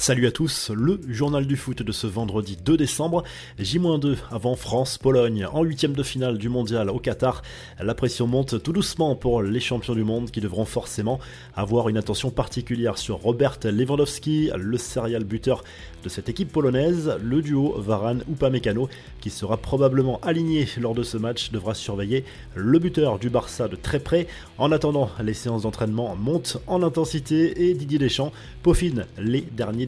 Salut à tous, le journal du foot de ce vendredi 2 décembre, J-2 avant France-Pologne en huitième de finale du mondial au Qatar. La pression monte tout doucement pour les champions du monde qui devront forcément avoir une attention particulière sur Robert Lewandowski, le serial buteur de cette équipe polonaise. Le duo Varane-Upamecano qui sera probablement aligné lors de ce match devra surveiller le buteur du Barça de très près. En attendant, les séances d'entraînement montent en intensité et Didier Deschamps peaufine les derniers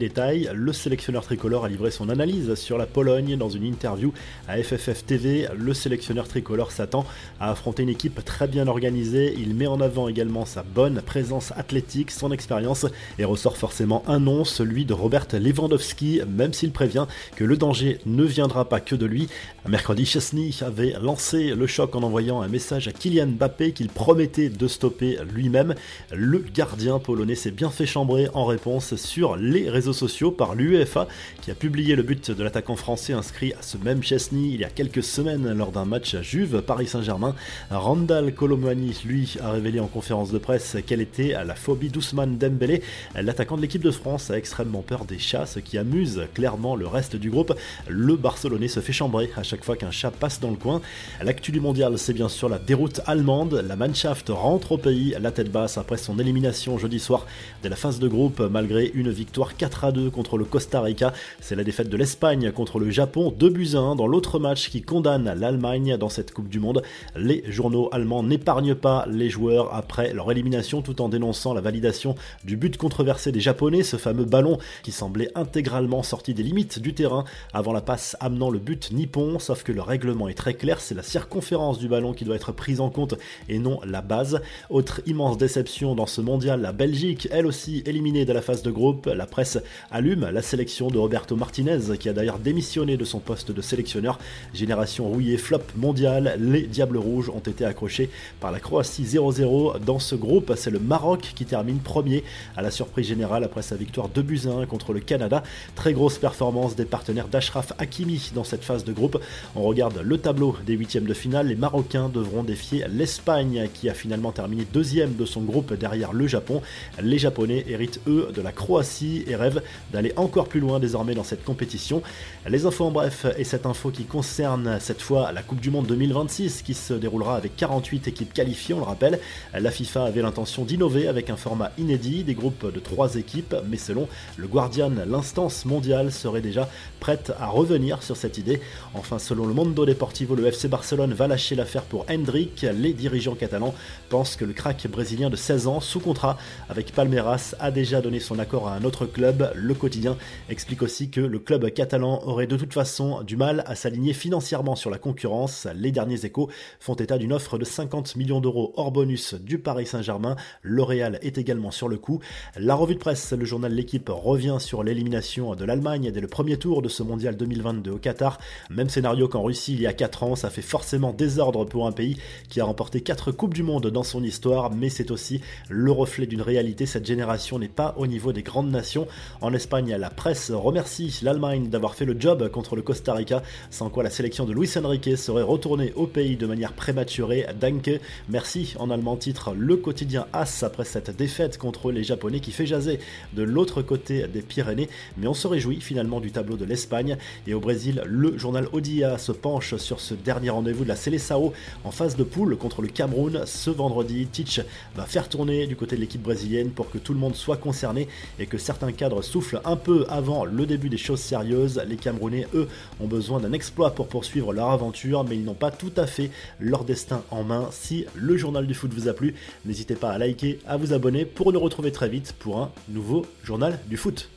le sélectionneur tricolore a livré son analyse sur la Pologne dans une interview à FFF TV. Le sélectionneur tricolore s'attend à affronter une équipe très bien organisée. Il met en avant également sa bonne présence athlétique, son expérience et ressort forcément un nom, celui de Robert Lewandowski, même s'il prévient que le danger ne viendra pas que de lui. Mercredi, Chesney avait lancé le choc en envoyant un message à Kylian Mbappé qu'il promettait de stopper lui-même. Le gardien polonais s'est bien fait chambrer en réponse sur les réseaux sociaux par l'UEFA qui a publié le but de l'attaquant français inscrit à ce même Chesney il y a quelques semaines lors d'un match à Juve Paris Saint-Germain. Randall Colomani lui a révélé en conférence de presse quelle était la phobie d'Ousmane Dembélé. L'attaquant de l'équipe de France a extrêmement peur des chats, ce qui amuse clairement le reste du groupe. Le Barcelonais se fait chambrer à chaque fois qu'un chat passe dans le coin. L'actu du mondial, c'est bien sûr la déroute allemande. La Mannschaft rentre au pays la tête basse après son élimination jeudi soir de la phase de groupe malgré une victoire 4 à 2 contre le Costa Rica. C'est la défaite de l'Espagne contre le Japon, 2 buts à 1 dans l'autre match qui condamne l'Allemagne dans cette Coupe du Monde. Les journaux allemands n'épargnent pas les joueurs après leur élimination tout en dénonçant la validation du but controversé des Japonais, ce fameux ballon qui semblait intégralement sorti des limites du terrain avant la passe amenant le but nippon, sauf que le règlement est très clair, c'est la circonférence du ballon qui doit être prise en compte et non la base. Autre immense déception dans ce mondial, la Belgique, elle aussi éliminée de la phase de groupe, la presse allume la sélection de Roberto Martinez, qui a d'ailleurs démissionné de son poste de sélectionneur. Génération rouillée flop mondial, les Diables Rouges ont été accrochés par la Croatie 0-0. Dans ce groupe, c'est le Maroc qui termine premier à la surprise générale après sa victoire 2 buts 1 contre le Canada. Très grosse performance des partenaires d'Ashraf Hakimi dans cette phase de groupe. On regarde le tableau des huitièmes de finale. Les Marocains devront défier l'Espagne qui a finalement terminé deuxième de son groupe derrière le Japon. Les Japonais héritent eux de la Croatie et rêvent d'aller encore plus loin désormais dans cette compétition. Les infos en bref et cette info qui concerne cette fois la Coupe du Monde 2026 qui se déroulera avec 48 équipes qualifiées, on le rappelle. La FIFA avait l'intention d'innover avec un format inédit, des groupes de 3 équipes, mais selon le Guardian, l'instance mondiale serait déjà prête à revenir sur cette idée. Enfin, selon le Mondo Deportivo, le FC Barcelone va lâcher l'affaire pour Hendrik. Les dirigeants catalans pensent que le crack brésilien de 16 ans, sous contrat avec Palmeiras, a déjà donné son accord à un autre club le quotidien explique aussi que le club catalan aurait de toute façon du mal à s'aligner financièrement sur la concurrence. Les derniers échos font état d'une offre de 50 millions d'euros hors bonus du Paris Saint-Germain. L'Oréal est également sur le coup. La revue de presse, le journal L'équipe revient sur l'élimination de l'Allemagne dès le premier tour de ce mondial 2022 au Qatar. Même scénario qu'en Russie il y a 4 ans, ça fait forcément désordre pour un pays qui a remporté 4 Coupes du Monde dans son histoire, mais c'est aussi le reflet d'une réalité. Cette génération n'est pas au niveau des grandes nations. En Espagne, la presse remercie l'Allemagne d'avoir fait le job contre le Costa Rica, sans quoi la sélection de Luis Enrique serait retournée au pays de manière prématurée. Danke, merci en allemand titre le quotidien As après cette défaite contre les Japonais qui fait jaser de l'autre côté des Pyrénées, mais on se réjouit finalement du tableau de l'Espagne. Et au Brésil, le journal Odia se penche sur ce dernier rendez-vous de la Seleção en phase de poule contre le Cameroun. Ce vendredi, Titch va faire tourner du côté de l'équipe brésilienne pour que tout le monde soit concerné et que certains cadres souffle un peu avant le début des choses sérieuses. Les Camerounais, eux, ont besoin d'un exploit pour poursuivre leur aventure, mais ils n'ont pas tout à fait leur destin en main. Si le journal du foot vous a plu, n'hésitez pas à liker, à vous abonner pour nous retrouver très vite pour un nouveau journal du foot.